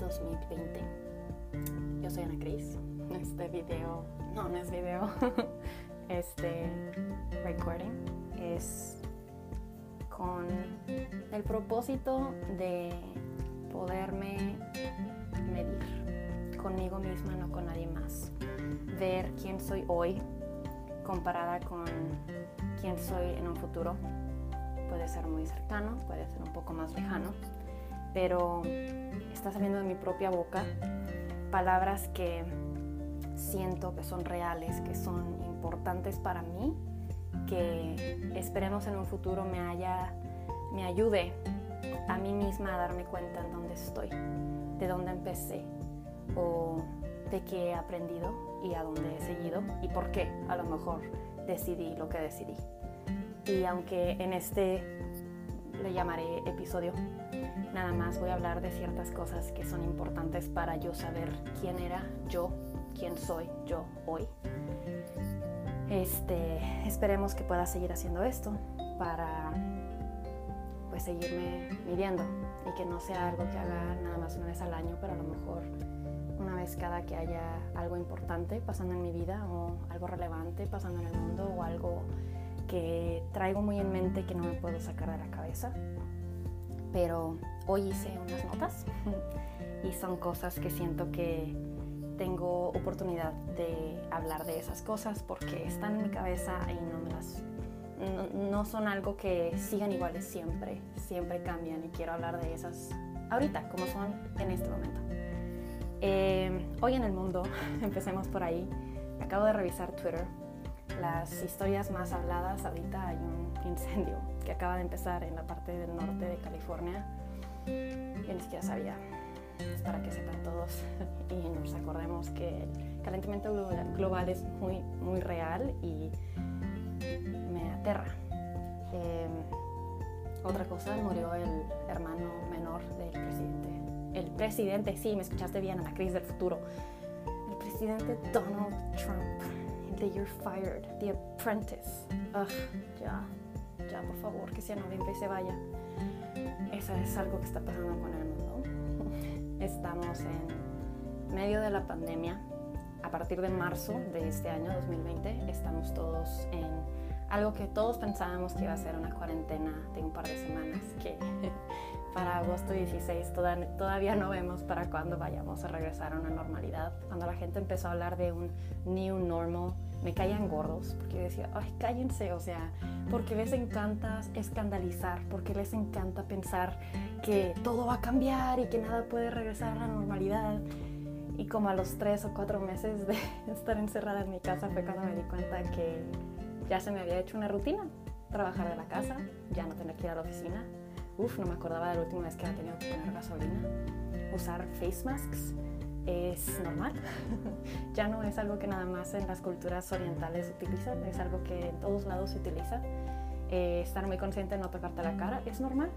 2020. Yo soy Ana Cris. Este video, no, no es video, este recording es con el propósito de poderme medir conmigo misma, no con nadie más. Ver quién soy hoy comparada con quién soy en un futuro. Puede ser muy cercano, puede ser un poco más lejano, pero está saliendo de mi propia boca palabras que siento que son reales, que son importantes para mí, que esperemos en un futuro me haya, me ayude a mí misma a darme cuenta en dónde estoy, de dónde empecé o de qué he aprendido y a dónde he seguido y por qué a lo mejor decidí lo que decidí. Y aunque en este le llamaré episodio, nada más voy a hablar de ciertas cosas que son importantes para yo saber quién era yo, quién soy yo hoy. Este, esperemos que pueda seguir haciendo esto para pues seguirme midiendo y que no sea algo que haga nada más una vez al año, pero a lo mejor una vez cada que haya algo importante pasando en mi vida o algo relevante pasando en el mundo o algo que traigo muy en mente que no me puedo sacar de la cabeza. Pero hoy hice unas notas y son cosas que siento que tengo oportunidad de hablar de esas cosas porque están en mi cabeza y no me las no, son algo que sigan iguales siempre, siempre cambian y quiero hablar de esas ahorita como son en este momento. Eh, hoy en el mundo, empecemos por ahí, acabo de revisar Twitter las historias más habladas, ahorita hay un incendio que acaba de empezar en la parte del norte de California. Yo ni siquiera sabía. Es para que sepan todos y nos acordemos que el calentamiento global es muy, muy real y me aterra. Em, otra cosa, murió el hermano menor del presidente. El presidente, sí, me escuchaste bien, a la crisis del futuro. El presidente Donald Trump The You're Fired, The Apprentice. Ugh, ya, ya, por favor, que sea noviembre y se vaya. Eso es algo que está pasando con el mundo. Estamos en medio de la pandemia. A partir de marzo de este año 2020 estamos todos en algo que todos pensábamos que iba a ser una cuarentena de un par de semanas, que para agosto 16 todavía no vemos para cuándo vayamos a regresar a una normalidad. Cuando la gente empezó a hablar de un new normal, me caían gordos, porque yo decía, ay, cállense, o sea, porque les encanta escandalizar, porque les encanta pensar que todo va a cambiar y que nada puede regresar a la normalidad. Y como a los tres o cuatro meses de estar encerrada en mi casa fue cuando me di cuenta que ya se me había hecho una rutina, trabajar de la casa, ya no tener que ir a la oficina. Uf, no me acordaba de la última vez que había tenido que poner gasolina, usar face masks es normal. ya no es algo que nada más en las culturas orientales utilizan, es algo que en todos lados se utiliza. Eh, estar muy consciente de no tocarte la cara es normal.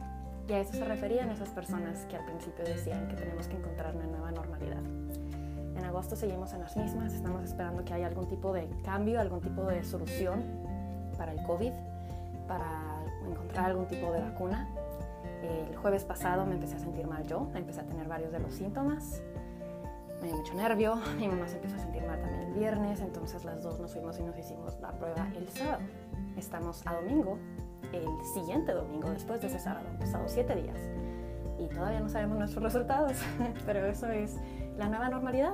Y a eso se referían esas personas que al principio decían que tenemos que encontrar una nueva normalidad. En agosto seguimos en las mismas, estamos esperando que haya algún tipo de cambio, algún tipo de solución para el COVID, para encontrar algún tipo de vacuna. El jueves pasado me empecé a sentir mal yo, empecé a tener varios de los síntomas, me dio mucho nervio, mi mamá se empezó a sentir mal también el viernes, entonces las dos nos fuimos y nos hicimos la prueba el sábado. Estamos a domingo, el siguiente domingo, después de ese sábado, han pasado siete días y todavía no sabemos nuestros resultados, pero eso es la nueva normalidad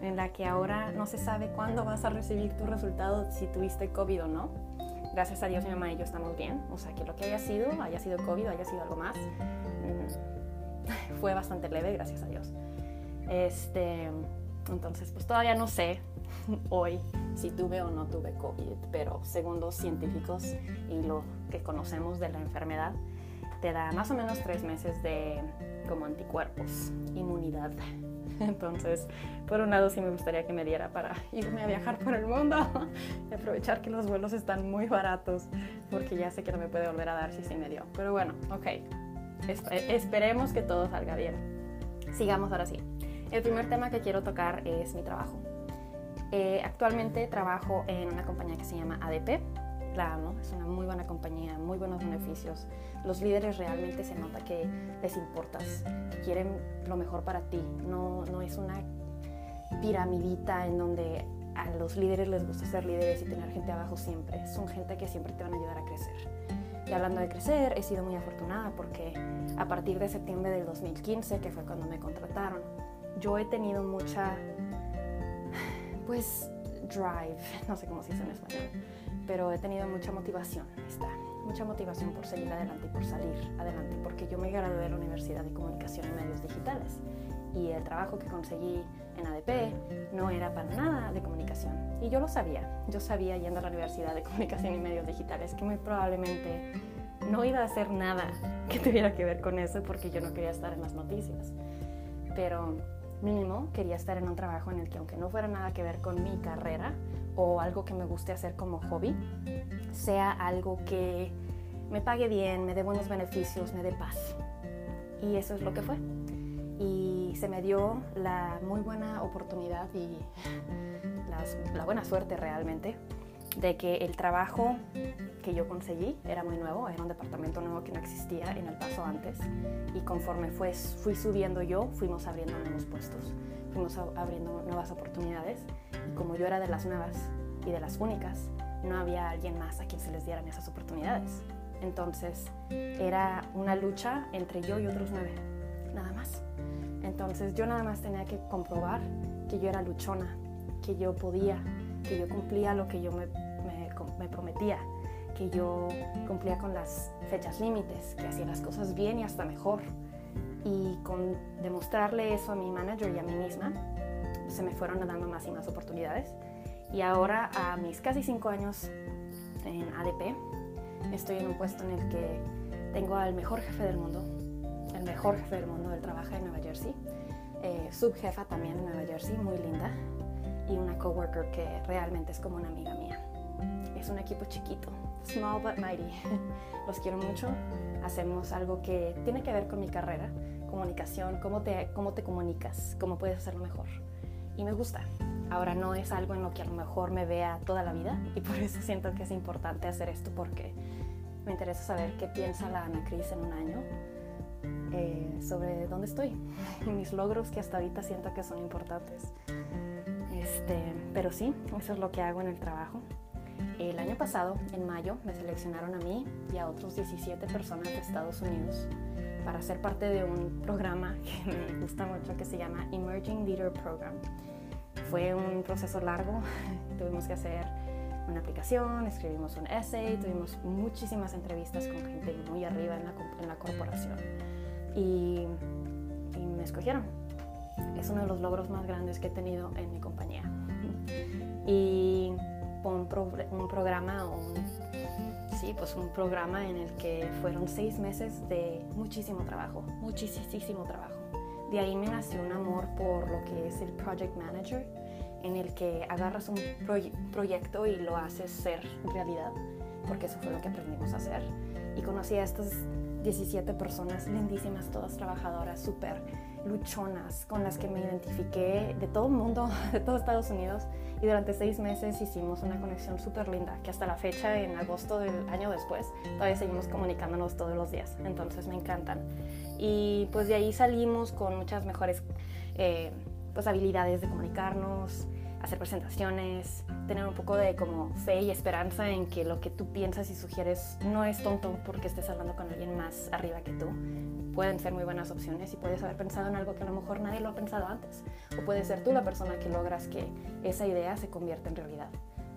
en la que ahora no se sabe cuándo vas a recibir tu resultado si tuviste COVID o no. Gracias a Dios mi mamá y yo estamos bien, o sea que lo que haya sido, haya sido COVID, haya sido algo más, fue bastante leve, gracias a Dios. Este, entonces, pues todavía no sé hoy si tuve o no tuve COVID, pero según los científicos y lo que conocemos de la enfermedad, te da más o menos tres meses de como anticuerpos, inmunidad. Entonces, por un lado sí me gustaría que me diera para irme a viajar por el mundo y aprovechar que los vuelos están muy baratos, porque ya sé que no me puede volver a dar si sí me dio. Pero bueno, ok, esperemos que todo salga bien. Sigamos ahora sí. El primer tema que quiero tocar es mi trabajo. Eh, actualmente trabajo en una compañía que se llama ADP. La amo, es una muy buena compañía, muy buenos beneficios. Los líderes realmente se nota que les importas, que quieren lo mejor para ti. No, no es una piramidita en donde a los líderes les gusta ser líderes y tener gente abajo siempre. Son gente que siempre te van a ayudar a crecer. Y hablando de crecer, he sido muy afortunada porque a partir de septiembre del 2015, que fue cuando me contrataron, yo he tenido mucha, pues, drive, no sé cómo se dice en español, pero he tenido mucha motivación, está, mucha motivación por seguir adelante y por salir adelante, porque yo me gradué de la Universidad de Comunicación y Medios Digitales y el trabajo que conseguí en ADP no era para nada de comunicación. Y yo lo sabía, yo sabía yendo a la Universidad de Comunicación y Medios Digitales que muy probablemente no iba a hacer nada que tuviera que ver con eso porque yo no quería estar en las noticias. Pero mínimo quería estar en un trabajo en el que aunque no fuera nada que ver con mi carrera o algo que me guste hacer como hobby, sea algo que me pague bien, me dé buenos beneficios, me dé paz. Y eso es lo que fue y se me dio la muy buena oportunidad y la buena suerte realmente de que el trabajo que yo conseguí era muy nuevo, era un departamento nuevo que no existía en el paso antes y conforme fue, fui subiendo yo, fuimos abriendo nuevos puestos, fuimos abriendo nuevas oportunidades y como yo era de las nuevas y de las únicas, no había alguien más a quien se les dieran esas oportunidades. Entonces era una lucha entre yo y otros nueve, nada más. Entonces yo nada más tenía que comprobar que yo era luchona, que yo podía, que yo cumplía lo que yo me, prometía, que yo cumplía con las fechas límites, que hacía las cosas bien y hasta mejor. Y con demostrarle eso a mi manager y a mí misma, se me fueron dando más y más oportunidades. Y ahora, a mis casi cinco años en ADP, estoy en un puesto en el que tengo al mejor jefe del mundo, el mejor jefe del mundo, él trabaja en Nueva Jersey, eh, subjefa también en Nueva Jersey, muy linda, y una coworker que realmente es como una amiga mía. Es un equipo chiquito, small but mighty. Los quiero mucho. Hacemos algo que tiene que ver con mi carrera, comunicación, cómo te, cómo te comunicas, cómo puedes hacerlo mejor. Y me gusta. Ahora no es algo en lo que a lo mejor me vea toda la vida y por eso siento que es importante hacer esto porque me interesa saber qué piensa la Ana Cris en un año eh, sobre dónde estoy y mis logros que hasta ahorita siento que son importantes. Este, pero sí, eso es lo que hago en el trabajo. El año pasado, en mayo, me seleccionaron a mí y a otros 17 personas de Estados Unidos para ser parte de un programa que me gusta mucho que se llama Emerging Leader Program. Fue un proceso largo, tuvimos que hacer una aplicación, escribimos un essay, tuvimos muchísimas entrevistas con gente muy arriba en la, corporación y, me escogieron. Es uno de los logros más grandes que he tenido en mi compañía. Y un, un programa, un, sí, pues un programa en el que fueron seis meses de muchísimo trabajo, muchísimo trabajo. De ahí me nació un amor por lo que es el Project Manager, en el que agarras un proyecto y lo haces ser realidad, porque eso fue lo que aprendimos a hacer. Y conocí a estas 17 personas lindísimas, todas trabajadoras, súper luchonas, con las que me identifiqué de todo el mundo, de todo Estados Unidos. Y durante seis meses hicimos una conexión súper linda, que hasta la fecha, en agosto del año después, todavía seguimos comunicándonos todos los días. Entonces me encantan. Y pues de ahí salimos con muchas mejores eh, pues, habilidades de comunicarnos, hacer presentaciones, tener un poco de como fe y esperanza en que lo que tú piensas y sugieres no es tonto porque estés hablando con alguien más arriba que tú. Pueden ser muy buenas opciones y puedes haber pensado en algo que a lo mejor nadie lo ha pensado antes. O puede ser tú la persona que logras que esa idea se convierta en realidad.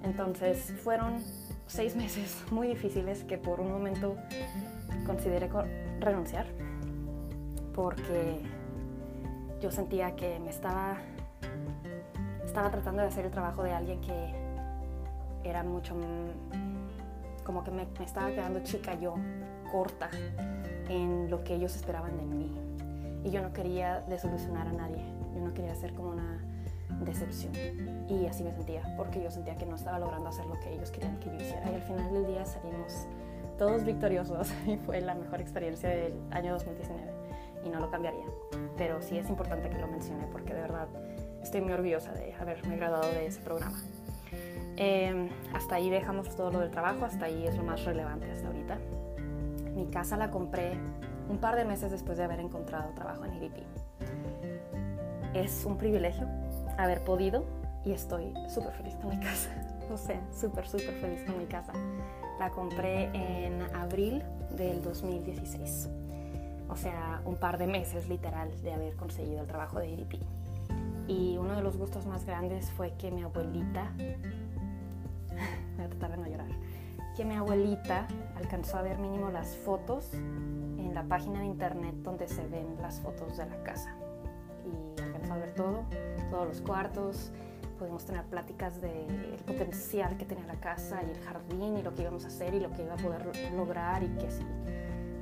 Entonces fueron seis meses muy difíciles que por un momento consideré renunciar porque yo sentía que me estaba estaba tratando de hacer el trabajo de alguien que era mucho, como que me, estaba quedando chica yo, corta en lo que ellos esperaban de mí. Y yo no quería desolucionar a nadie, yo no quería ser como una decepción. Y así me sentía, porque yo sentía que no estaba logrando hacer lo que ellos querían que yo hiciera. Y al final del día salimos todos victoriosos y fue la mejor experiencia del año 2019 y no lo cambiaría. Pero sí es importante que lo mencione porque de verdad estoy muy orgullosa de haberme graduado de ese programa. Em, hasta ahí dejamos todo lo del trabajo, hasta ahí es lo más relevante hasta ahorita. Mi casa la compré un par de meses después de haber encontrado trabajo en IDP. Es un privilegio haber podido y estoy súper feliz con mi casa. O sea, súper, súper feliz con mi casa. La compré en abril del 2016. O sea, un par de meses literal de haber conseguido el trabajo de IDP. Y uno de los gustos más grandes fue que mi abuelita, voy a tratar de no llorar, que mi abuelita alcanzó a ver mínimo las fotos en la página de internet donde se ven las fotos de la casa. Y alcanzó a ver todo, todos los cuartos, pudimos tener pláticas del potencial que tenía la casa y el jardín y lo que íbamos a hacer y lo que iba a poder lograr y que si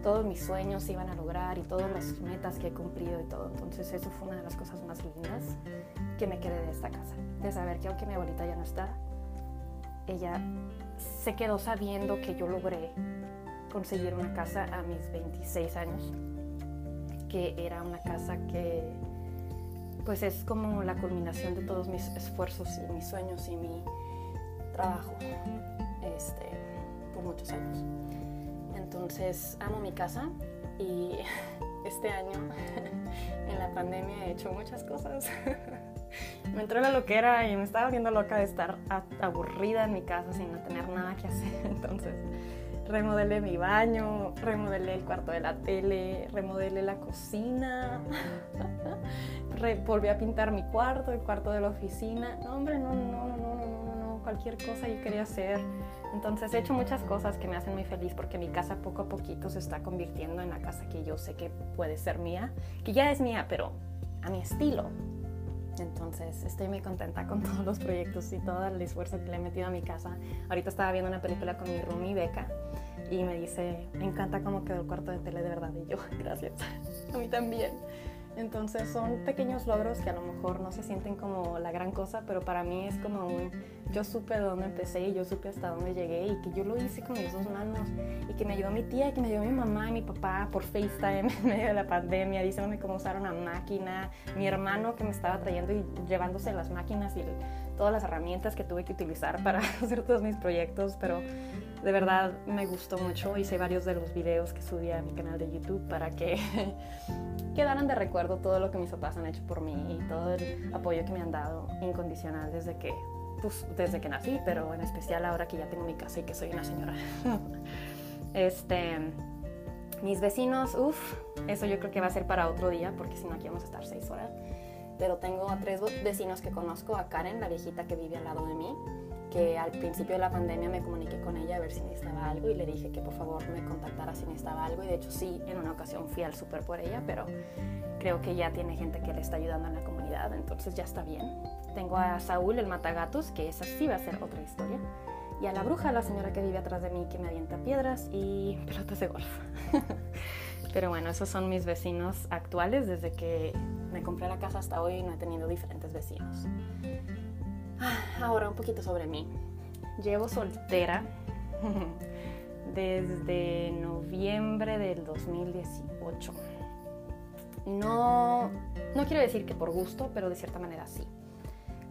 todos mis sueños se iban a lograr y todas las metas que he cumplido y todo. Entonces eso fue una de las cosas más lindas que me quedé de esta casa, de saber que aunque mi abuelita ya no está, ella se quedó sabiendo que yo logré conseguir una casa a mis 26 años, que era una casa que pues es como la culminación de todos mis esfuerzos y mis sueños y mi trabajo este, por muchos años. Entonces amo mi casa y este año en la pandemia he hecho muchas cosas. me entró la loquera y me estaba volviendo loca de estar aburrida en mi casa sin tener nada que hacer. Entonces remodelé mi baño, remodelé el cuarto de la tele, remodelé la cocina, volví a pintar mi cuarto, el cuarto de la oficina. No, hombre, no, no, no, no, no, no, cualquier cosa yo quería hacer. Entonces he hecho muchas cosas que me hacen muy feliz porque mi casa poco a poquito se está convirtiendo en la casa que yo sé que puede ser mía, que ya es mía, pero a mi estilo. Entonces estoy muy contenta con todos los proyectos y todo el esfuerzo que le he metido a mi casa. Ahorita estaba viendo una película con mi roomie Beca y me dice, me encanta cómo quedó el cuarto de tele de verdad. Y yo, gracias. a mí también. Entonces son pequeños logros que a lo mejor no se sienten como la gran cosa, pero para mí es como un, yo supe de dónde empecé y yo supe hasta dónde llegué y que yo lo hice con mis dos manos y que me ayudó mi tía y que me ayudó mi mamá y mi papá por FaceTime en medio de la pandemia, diciéndome cómo usar una máquina, mi hermano que me estaba trayendo y llevándose las máquinas y todas las herramientas que tuve que utilizar para hacer todos mis proyectos, pero de verdad me gustó mucho. Hice varios de los videos que subí a mi canal de YouTube para que quedaran de recuerdo todo lo que mis papás han hecho por mí y todo el apoyo que me han dado incondicional desde que, pues, desde que nací, pero en especial ahora que ya tengo mi casa y que soy una señora. este, mis vecinos, uff, eso yo creo que va a ser para otro día porque si no aquí vamos a estar seis horas. Pero tengo a tres vecinos que conozco, a Karen, la viejita que vive al lado de mí, que al principio de la pandemia me comuniqué con ella a ver si necesitaba algo y le dije que por favor me contactara si necesitaba algo y de hecho sí, en una ocasión fui al súper por ella, pero creo que ya tiene gente que le está ayudando en la comunidad, entonces ya está bien. Tengo a Saúl, el matagatos, que esa sí va a ser otra historia, y a la bruja, la señora que vive atrás de mí, que me avienta piedras y pelotas de golf. pero bueno, esos son mis vecinos actuales desde que me compré la casa hasta hoy no he tenido diferentes vecinos. Ahora un poquito sobre mí. Llevo soltera desde noviembre del 2018. No, no quiero decir que por gusto, pero de cierta manera sí.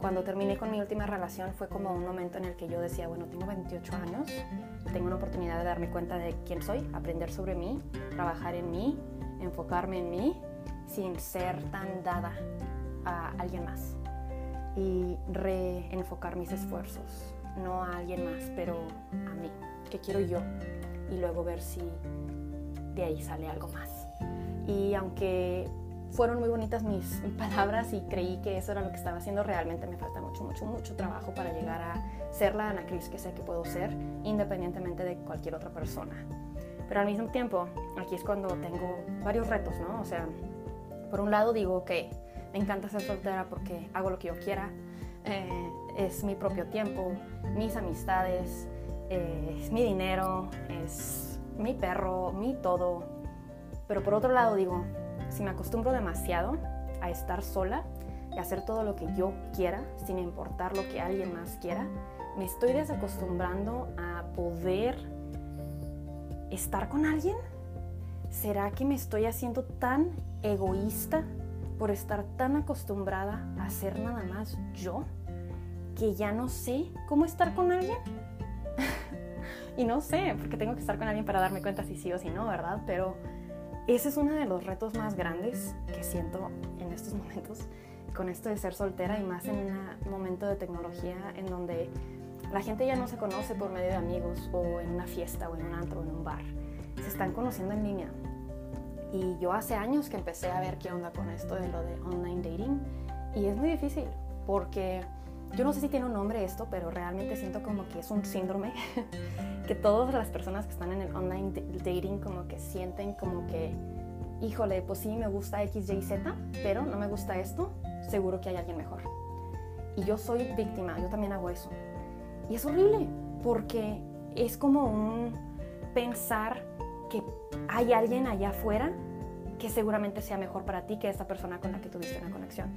Cuando terminé con mi última relación fue como un momento en el que yo decía, bueno, tengo 28 años, tengo una oportunidad de darme cuenta de quién soy, aprender sobre mí, trabajar en mí, enfocarme en mí, sin ser tan dada a alguien más y reenfocar mis esfuerzos, no a alguien más, pero a mí, que quiero yo, y luego ver si de ahí sale algo más. Y aunque fueron muy bonitas mis palabras y creí que eso era lo que estaba haciendo, realmente me falta mucho, mucho, mucho trabajo para llegar a ser la Ana Cris que sé que puedo ser, independientemente de cualquier otra persona. Pero al mismo tiempo, aquí es cuando tengo varios retos, ¿no? O sea, por un lado digo que me encanta ser soltera porque hago lo que yo quiera. Eh, es mi propio tiempo, mis amistades, eh, es mi dinero, es mi perro, mi todo. Pero por otro lado digo, si me acostumbro demasiado a estar sola y hacer todo lo que yo quiera, sin importar lo que alguien más quiera, me estoy desacostumbrando a poder estar con alguien. ¿Será que me estoy haciendo tan egoísta por estar tan acostumbrada a ser nada más yo que ya no sé cómo estar con alguien. y no sé, porque tengo que estar con alguien para darme cuenta si sí o si no, ¿verdad? Pero ese es uno de los retos más grandes que siento en estos momentos con esto de ser soltera y más en un momento de tecnología en donde la gente ya no se conoce por medio de amigos o en una fiesta o en un antro o en un bar. Se están conociendo en línea. Y yo hace años que empecé a ver qué onda con esto de lo de online dating y es muy difícil porque yo no sé si tiene un nombre esto, pero realmente siento como que es un síndrome que todas las personas que están en el online dating como que sienten como que, híjole, pues sí me gusta X, Y, Z, pero no me gusta esto, seguro que hay alguien mejor. Y yo soy víctima, yo también hago eso. Y es horrible, porque es como un pensar que hay alguien allá afuera que seguramente sea mejor para ti que esta persona con la que tuviste una conexión.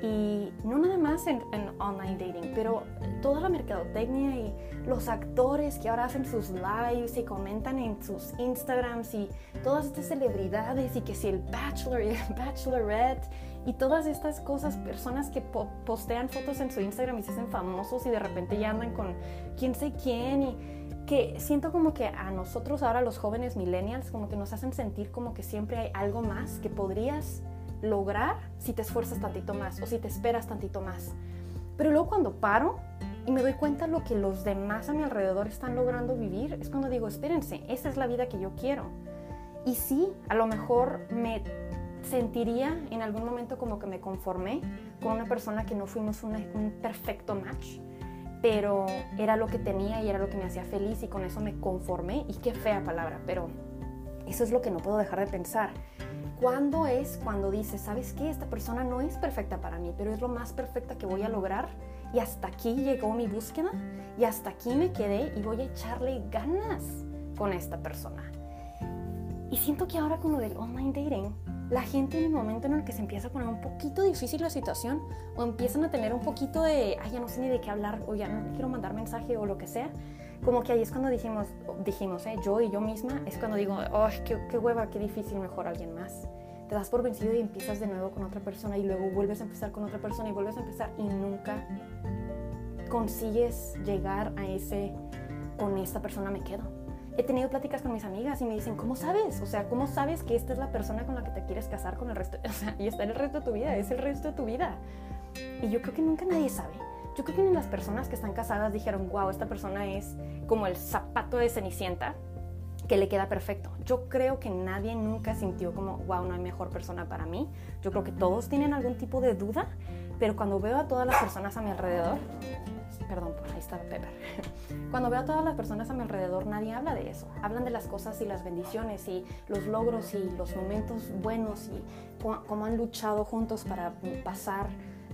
Y no nada más en, online dating, pero toda la mercadotecnia y los actores que ahora hacen sus lives y comentan en sus Instagrams y todas estas celebridades y que si el Bachelor y el Bachelorette y todas estas cosas, personas que postean fotos en su Instagram y se hacen famosos y de repente ya andan con quién sé quién y que siento como que a nosotros ahora los jóvenes millennials como que nos hacen sentir como que siempre hay algo más que podrías lograr si te esfuerzas tantito más o si te esperas tantito más. Pero luego cuando paro y me doy cuenta lo que los demás a mi alrededor están logrando vivir, es cuando digo, espérense, esa es la vida que yo quiero. Y sí, a lo mejor me sentiría en algún momento como que me conformé con una persona que no fuimos un perfecto match, pero era lo que tenía y era lo que me hacía feliz y con eso me conformé. Y qué fea palabra, pero eso es lo que no puedo dejar de pensar. ¿Cuándo es cuando dices, sabes qué? Esta persona no es perfecta para mí, pero es lo más perfecta que voy a lograr y hasta aquí llegó mi búsqueda y hasta aquí me quedé y voy a echarle ganas con esta persona. Y siento que ahora con lo del online dating, la gente en el momento en el que se empieza a poner un poquito difícil la situación o empiezan a tener un poquito de, ay, ya no sé ni de qué hablar o ya no quiero mandar mensaje o lo que sea, como que ahí es cuando dijimos, dijimos eh, yo y yo misma, es cuando digo, oh, qué, qué hueva, qué difícil, mejor alguien más. Te das por vencido y empiezas de nuevo con otra persona y luego vuelves a empezar con otra persona y vuelves a empezar y nunca consigues llegar a ese, con esta persona me quedo. He tenido pláticas con mis amigas y me dicen, ¿cómo sabes? O sea, ¿cómo sabes que esta es la persona con la que te quieres casar con el resto? O sea, y está en el resto de tu vida, es el resto de tu vida. Y yo creo que nunca nadie sabe. Yo creo que ni las personas que están casadas dijeron, wow, esta persona es como el zapato de Cenicienta que le queda perfecto. Yo creo que nadie nunca sintió como, wow, no hay mejor persona para mí. Yo creo que todos tienen algún tipo de duda, pero cuando veo a todas las personas a mi alrededor, perdón, ahí está Pepper. Cuando veo a todas las personas a mi alrededor, nadie habla de eso. Hablan de las cosas y las bendiciones y los logros y los momentos buenos y cómo han luchado juntos para pasar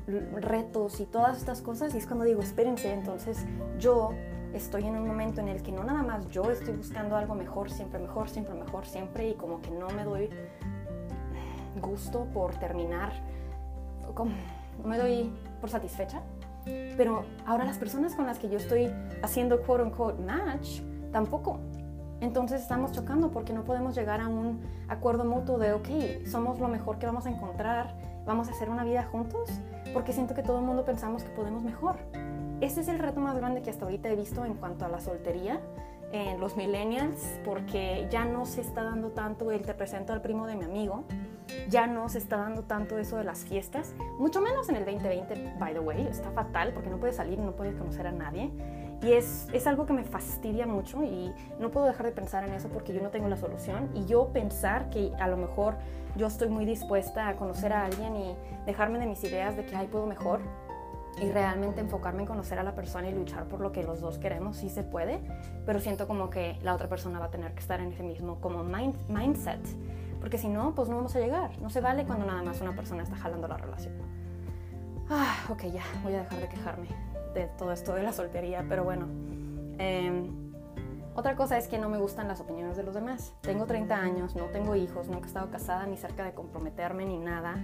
retos y todas estas cosas y es cuando digo, espérense, entonces yo estoy en un momento en el que no nada más yo estoy buscando algo mejor, siempre mejor, siempre mejor, siempre y como que no me doy gusto por terminar, no me doy por satisfecha, pero ahora las personas con las que yo estoy haciendo quote unquote match tampoco. Entonces estamos chocando porque no podemos llegar a un acuerdo mutuo de, ok, somos lo mejor que vamos a encontrar, vamos a hacer una vida juntos, porque siento que todo el mundo pensamos que podemos mejor. Ese es el reto más grande que hasta ahorita he visto en cuanto a la soltería en los millennials, porque ya no se está dando tanto el te presento al primo de mi amigo, ya no se está dando tanto eso de las fiestas, mucho menos en el 2020, by the way, está fatal porque no puedes salir, no puedes conocer a nadie. Y es, es, algo que me fastidia mucho y no puedo dejar de pensar en eso porque yo no tengo la solución. Y yo pensar que a lo mejor yo estoy muy dispuesta a conocer a alguien y dejarme de mis ideas de que, ay, puedo mejor. Y realmente enfocarme en conocer a la persona y luchar por lo que los dos queremos, sí se puede. Pero siento como que la otra persona va a tener que estar en ese mismo como mindset. Porque si no, pues no vamos a llegar. No se vale cuando nada más una persona está jalando la relación. Ah, ok, ya, voy a dejar de quejarme de todo esto de la soltería, pero bueno. Em, otra cosa es que no me gustan las opiniones de los demás. Tengo 30 años, no tengo hijos, nunca he estado casada ni cerca de comprometerme ni nada,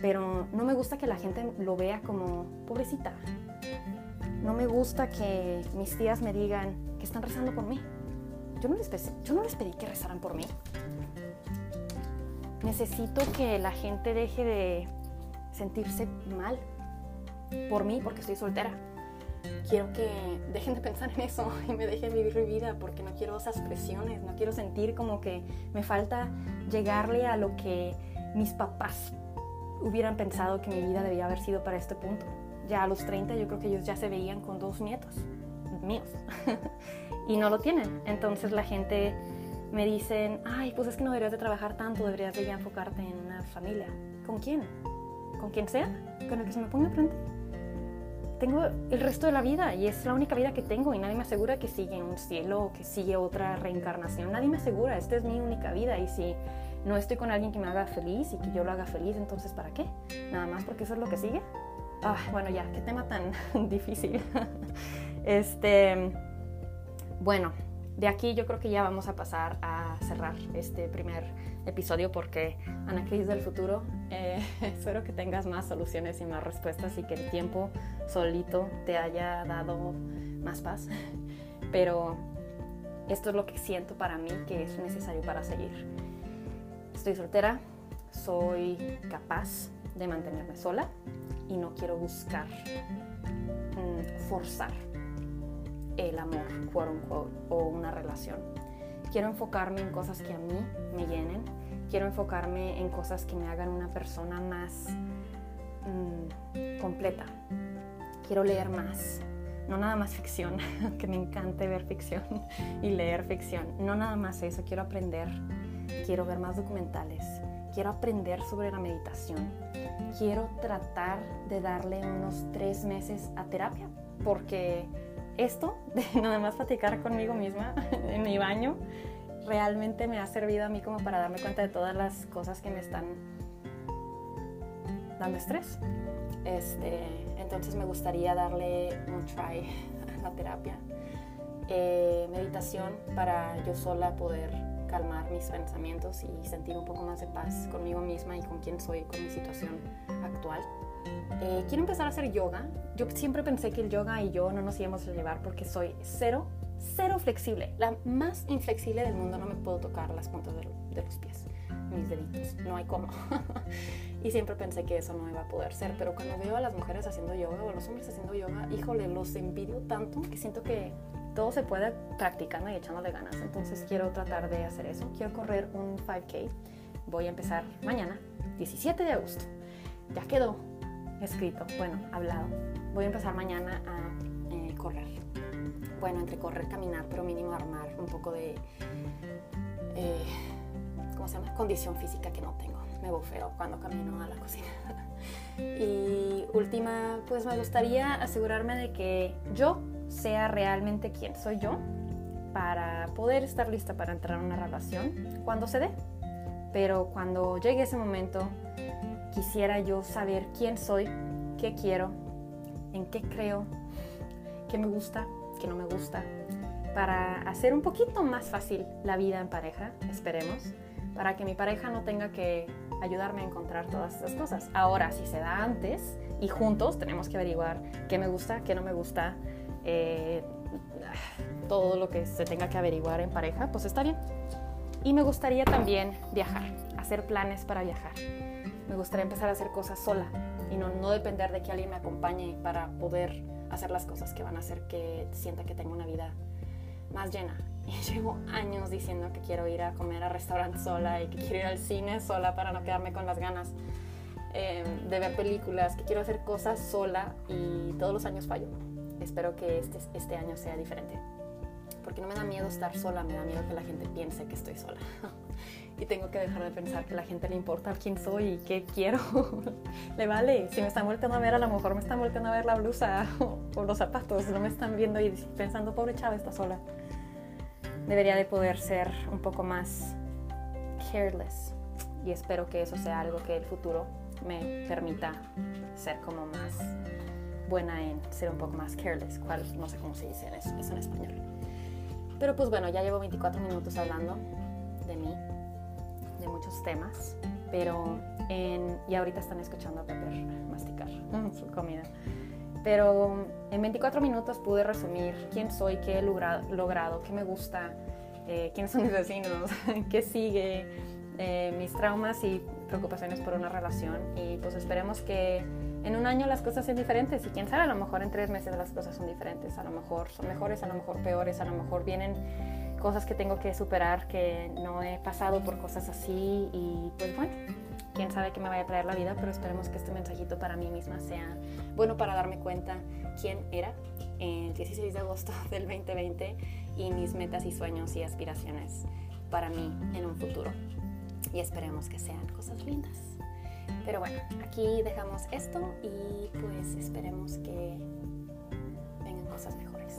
pero no me gusta que la gente lo vea como pobrecita. No me gusta que mis tías me digan que están rezando por mí. Yo no les, yo no les pedí que rezaran por mí. Necesito que la gente deje de sentirse mal por mí porque estoy soltera quiero que dejen de pensar en eso y me dejen vivir mi vida porque no quiero esas presiones, no quiero sentir como que me falta llegarle a lo que mis papás hubieran pensado que mi vida debía haber sido para este punto. Ya a los 30 yo creo que ellos ya se veían con dos nietos míos y no lo tienen. Entonces la gente me dicen, ay, pues es que no deberías de trabajar tanto, deberías de ya enfocarte en una familia. ¿Con quién? ¿Con quien sea? ¿Con el que se me ponga frente? Tengo el resto de la vida y es la única vida que tengo y nadie me asegura que sigue un cielo o que sigue otra reencarnación. Nadie me asegura, esta es mi única vida y si no estoy con alguien que me haga feliz y que yo lo haga feliz, entonces ¿para qué? Nada más porque eso es lo que sigue. Ah, bueno, ya, qué tema tan difícil. este, bueno, de aquí yo creo que ya vamos a pasar a cerrar este primer episodio porque Ana Cris del futuro, eh, espero que tengas más soluciones y más respuestas y que el tiempo solito te haya dado más paz. Pero esto es lo que siento para mí que es necesario para seguir. Estoy soltera, soy capaz de mantenerme sola y no quiero buscar mm, forzar el amor, o una relación. Quiero enfocarme en cosas que a mí me llenen. Quiero enfocarme en cosas que me hagan una persona más mm, completa. Quiero leer más. No nada más ficción, que me encante ver ficción y leer ficción. No nada más eso, quiero aprender. Quiero ver más documentales. Quiero aprender sobre la meditación. Quiero tratar de darle unos tres meses a terapia porque esto de nada más platicar conmigo misma en mi baño realmente me ha servido a mí como para darme cuenta de todas las cosas que me están dando estrés. Este, entonces me gustaría darle un try a la terapia. Eh, meditación para yo sola poder calmar mis pensamientos y sentir un poco más de paz conmigo misma y con quién soy, con mi situación actual. Eh, quiero empezar a hacer yoga. Yo siempre pensé que el yoga y yo no nos íbamos a llevar porque soy cero, cero flexible. La más inflexible del mundo. No me puedo tocar las puntas de, los pies, mis deditos. No hay cómo. y siempre pensé que eso no iba a poder ser. Pero cuando veo a las mujeres haciendo yoga o a los hombres haciendo yoga, híjole, los envidio tanto que siento que todo se puede practicando y echándole ganas. Entonces quiero tratar de hacer eso. Quiero correr un 5K. Voy a empezar mañana, 17 de agosto. Ya quedó escrito, bueno, hablado. Voy a empezar mañana a eh, correr. Bueno, entre correr, caminar, pero mínimo armar un poco de, eh, ¿cómo se llama? Condición física que no tengo. Me bufeo cuando camino a la cocina. y última, pues me gustaría asegurarme de que yo sea realmente quien soy yo para poder estar lista para entrar en una relación cuando se dé. Pero cuando llegue ese momento, quisiera yo saber quién soy, qué quiero, en qué creo, qué me gusta, qué no me gusta, para hacer un poquito más fácil la vida en pareja, esperemos, para que mi pareja no tenga que ayudarme a encontrar todas esas cosas. Ahora, si se da antes y juntos tenemos que averiguar qué me gusta, qué no me gusta, eh, todo lo que se tenga que averiguar en pareja, pues está bien. Y me gustaría también viajar, hacer planes para viajar me gustaría empezar a hacer cosas sola y no, no depender de que alguien me acompañe para poder hacer las cosas que van a hacer que sienta que tengo una vida más llena. Y llevo años diciendo que quiero ir a comer a restaurante sola y que quiero ir al cine sola para no quedarme con las ganas em, de ver películas, que quiero hacer cosas sola y todos los años fallo. Espero que este, este año sea diferente. Porque no me da miedo estar sola, me da miedo que la gente piense que estoy sola. y tengo que dejar de pensar que la gente le importa quién soy y qué quiero. le vale, si me están volteando a ver, a lo mejor me están volteando a ver la blusa o, los zapatos, no me están viendo y pensando, pobre chava, está sola. Debería de poder ser un poco más careless y espero que eso sea algo que el futuro me permita ser como más buena en ser un poco más careless, no sé cómo se dice eso en español. Pero pues bueno, ya llevo 24 minutos hablando de mí muchos temas, pero y ahorita están escuchando a Pepper masticar su comida. Pero en 24 minutos pude resumir quién soy, qué he logrado, qué me gusta, eh, quiénes son mis vecinos, qué sigue, eh, mis traumas y preocupaciones por una relación. Y pues esperemos que en un año las cosas son diferentes y quién sabe, a lo mejor en tres meses las cosas son diferentes, a lo mejor son mejores, a lo mejor peores, a lo mejor vienen cosas que tengo que superar, que no he pasado por cosas así y pues bueno, quién sabe qué me vaya a traer la vida, pero esperemos que este mensajito para mí misma sea bueno para darme cuenta quién era el 16 de agosto del 2020 y mis metas y sueños y aspiraciones para mí en un futuro. Y esperemos que sean cosas lindas. Pero bueno, aquí dejamos esto y pues esperemos que vengan cosas mejores.